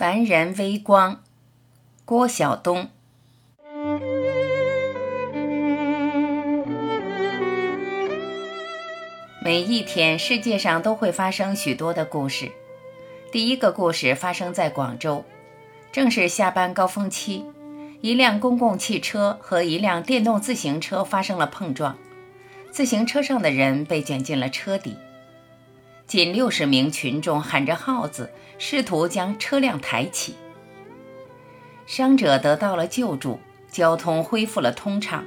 凡人微光，郭晓东。每一天，世界上都会发生许多的故事。第一个故事发生在广州，正是下班高峰期，一辆公共汽车和一辆电动自行车发生了碰撞，自行车上的人被卷进了车底。近六十名群众喊着号子，试图将车辆抬起。伤者得到了救助，交通恢复了通畅，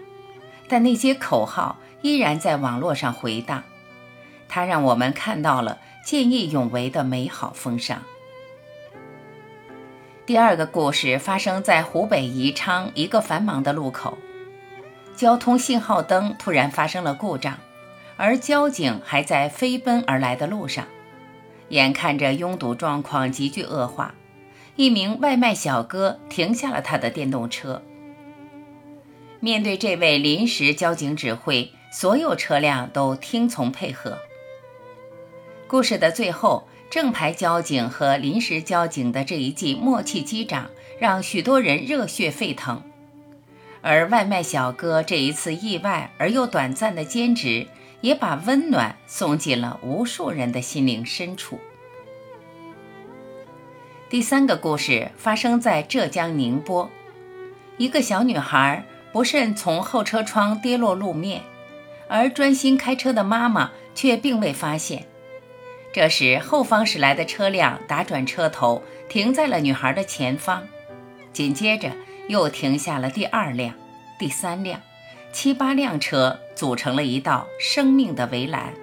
但那些口号依然在网络上回荡。它让我们看到了见义勇为的美好风尚。第二个故事发生在湖北宜昌一个繁忙的路口，交通信号灯突然发生了故障。而交警还在飞奔而来的路上，眼看着拥堵状况急剧恶化，一名外卖小哥停下了他的电动车。面对这位临时交警指挥，所有车辆都听从配合。故事的最后，正牌交警和临时交警的这一记默契击掌，让许多人热血沸腾。而外卖小哥这一次意外而又短暂的兼职。也把温暖送进了无数人的心灵深处。第三个故事发生在浙江宁波，一个小女孩不慎从后车窗跌落路面，而专心开车的妈妈却并未发现。这时，后方驶来的车辆打转车头，停在了女孩的前方，紧接着又停下了第二辆、第三辆。七八辆车组成了一道生命的围栏，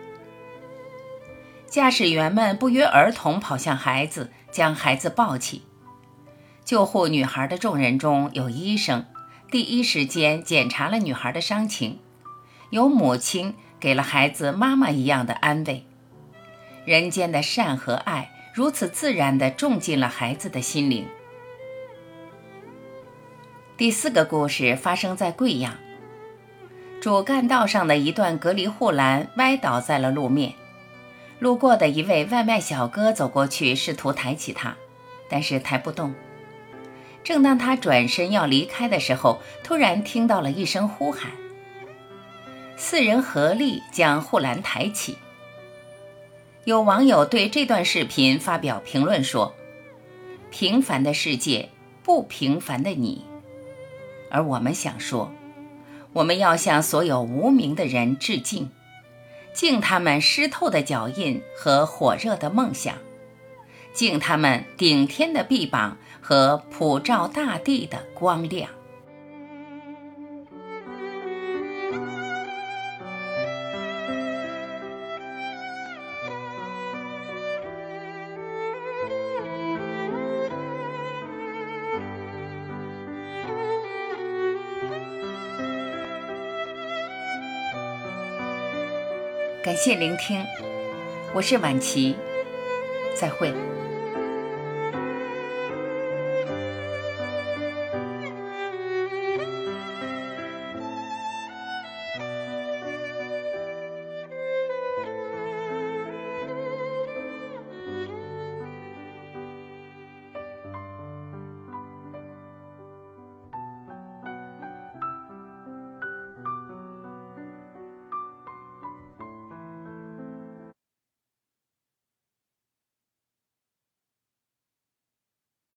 驾驶员们不约而同跑向孩子，将孩子抱起。救护女孩的众人中有医生，第一时间检查了女孩的伤情；有母亲给了孩子妈妈一样的安慰。人间的善和爱如此自然地种进了孩子的心灵。第四个故事发生在贵阳。主干道上的一段隔离护栏歪倒在了路面，路过的一位外卖小哥走过去，试图抬起它，但是抬不动。正当他转身要离开的时候，突然听到了一声呼喊。四人合力将护栏抬起。有网友对这段视频发表评论说：“平凡的世界，不平凡的你。”而我们想说。我们要向所有无名的人致敬，敬他们湿透的脚印和火热的梦想，敬他们顶天的臂膀和普照大地的光亮。感谢聆听，我是晚琪，再会。